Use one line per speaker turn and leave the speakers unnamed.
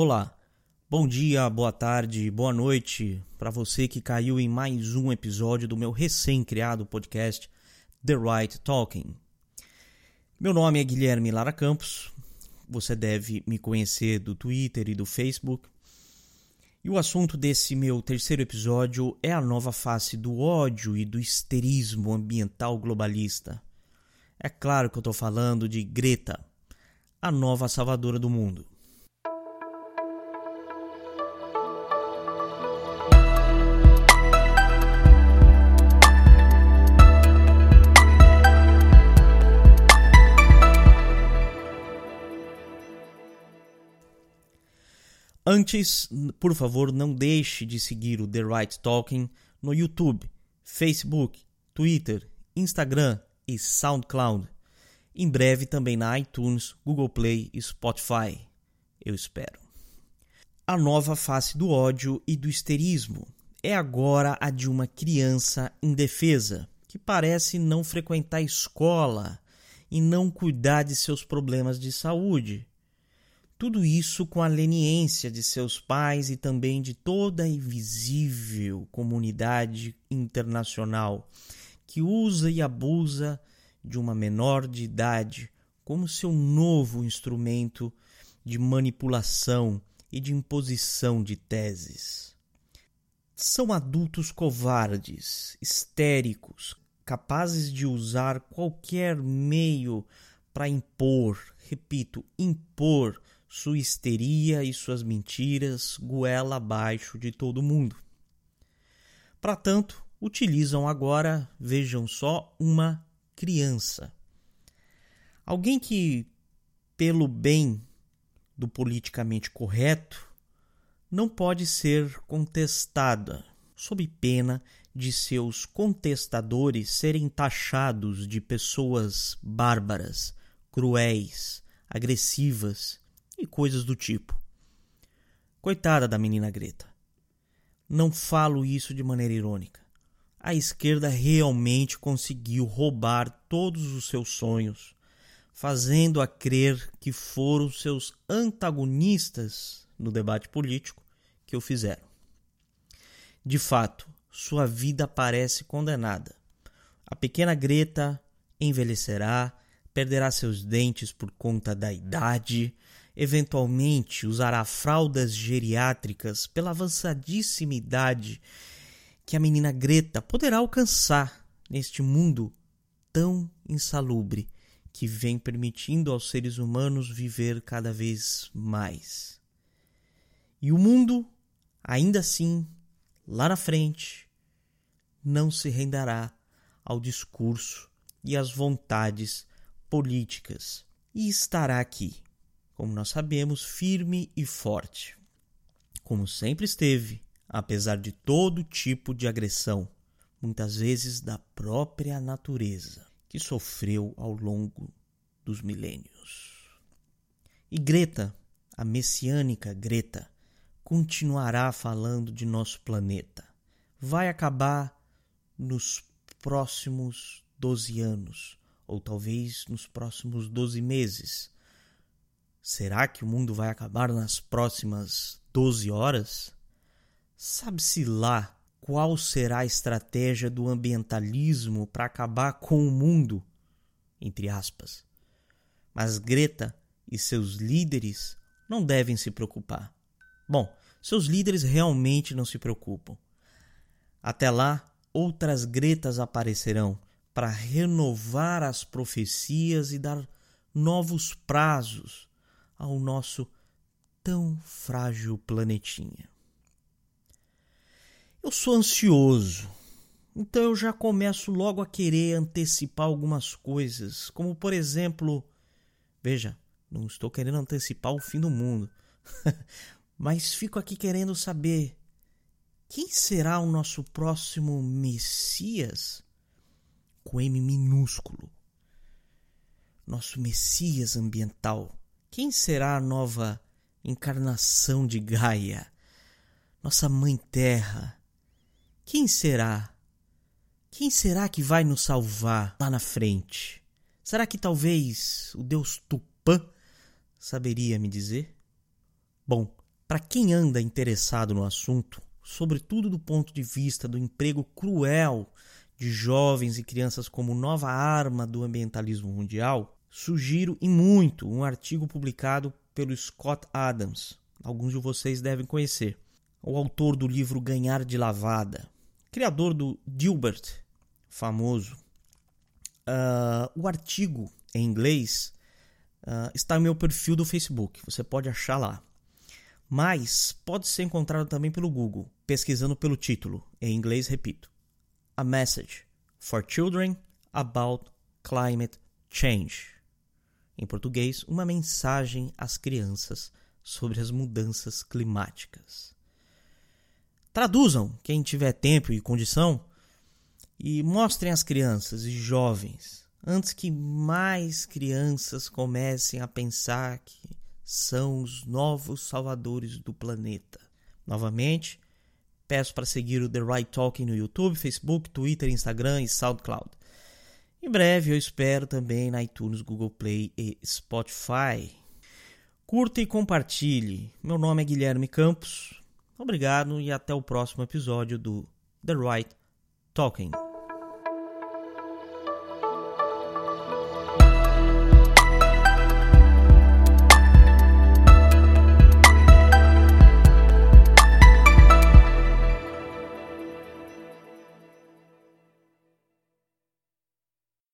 Olá, bom dia, boa tarde, boa noite para você que caiu em mais um episódio do meu recém-criado podcast The Right Talking. Meu nome é Guilherme Lara Campos, você deve me conhecer do Twitter e do Facebook. E o assunto desse meu terceiro episódio é a nova face do ódio e do histerismo ambiental globalista. É claro que eu estou falando de Greta, a nova salvadora do mundo. Antes, por favor, não deixe de seguir o The Right Talking no YouTube, Facebook, Twitter, Instagram e SoundCloud. Em breve também na iTunes, Google Play e Spotify. Eu espero. A nova face do ódio e do histerismo é agora a de uma criança indefesa que parece não frequentar escola e não cuidar de seus problemas de saúde tudo isso com a leniência de seus pais e também de toda a invisível comunidade internacional que usa e abusa de uma menor de idade como seu novo instrumento de manipulação e de imposição de teses. São adultos covardes, histéricos, capazes de usar qualquer meio para impor, repito, impor sua histeria e suas mentiras goela abaixo de todo mundo. Para tanto, utilizam agora, vejam só, uma criança. Alguém que, pelo bem do politicamente correto, não pode ser contestada, sob pena de seus contestadores serem taxados de pessoas bárbaras, cruéis, agressivas e coisas do tipo. Coitada da menina Greta. Não falo isso de maneira irônica. A esquerda realmente conseguiu roubar todos os seus sonhos, fazendo-a crer que foram seus antagonistas no debate político que o fizeram. De fato, sua vida parece condenada. A pequena Greta envelhecerá, perderá seus dentes por conta da idade, eventualmente usará fraldas geriátricas pela avançadíssima idade que a menina Greta poderá alcançar neste mundo tão insalubre que vem permitindo aos seres humanos viver cada vez mais. E o mundo, ainda assim, lá na frente, não se renderá ao discurso e às vontades políticas e estará aqui como nós sabemos, firme e forte. Como sempre esteve, apesar de todo tipo de agressão, muitas vezes da própria natureza, que sofreu ao longo dos milênios. E Greta, a messiânica Greta, continuará falando de nosso planeta. Vai acabar nos próximos 12 anos, ou talvez nos próximos 12 meses Será que o mundo vai acabar nas próximas 12 horas? Sabe-se lá qual será a estratégia do ambientalismo para acabar com o mundo? Entre aspas. Mas Greta e seus líderes não devem se preocupar. Bom, seus líderes realmente não se preocupam. Até lá, outras Gretas aparecerão para renovar as profecias e dar novos prazos ao nosso tão frágil planetinha. Eu sou ansioso, então eu já começo logo a querer antecipar algumas coisas, como por exemplo, veja, não estou querendo antecipar o fim do mundo, mas fico aqui querendo saber quem será o nosso próximo Messias com M minúsculo. Nosso Messias ambiental. Quem será a nova encarnação de Gaia? Nossa Mãe Terra? Quem será? Quem será que vai nos salvar lá na frente? Será que talvez o Deus Tupã saberia me dizer? Bom, Para quem anda interessado no assunto, sobretudo do ponto de vista do emprego cruel de jovens e crianças como nova arma do ambientalismo mundial, sugiro e muito um artigo publicado pelo Scott Adams. Alguns de vocês devem conhecer. O autor do livro Ganhar de Lavada, criador do Dilbert, famoso. Uh, o artigo em inglês uh, está no meu perfil do Facebook, você pode achar lá. Mas pode ser encontrado também pelo Google, pesquisando pelo título, em inglês, repito: A Message for Children About Climate Change. Em português, uma mensagem às crianças sobre as mudanças climáticas. Traduzam, quem tiver tempo e condição, e mostrem às crianças e jovens, antes que mais crianças comecem a pensar que são os novos salvadores do planeta. Novamente, peço para seguir o The Right Talking no YouTube, Facebook, Twitter, Instagram e SoundCloud. Em breve eu espero também na iTunes, Google Play e Spotify. Curta e compartilhe. Meu nome é Guilherme Campos. Obrigado e até o próximo episódio do The Right Talking.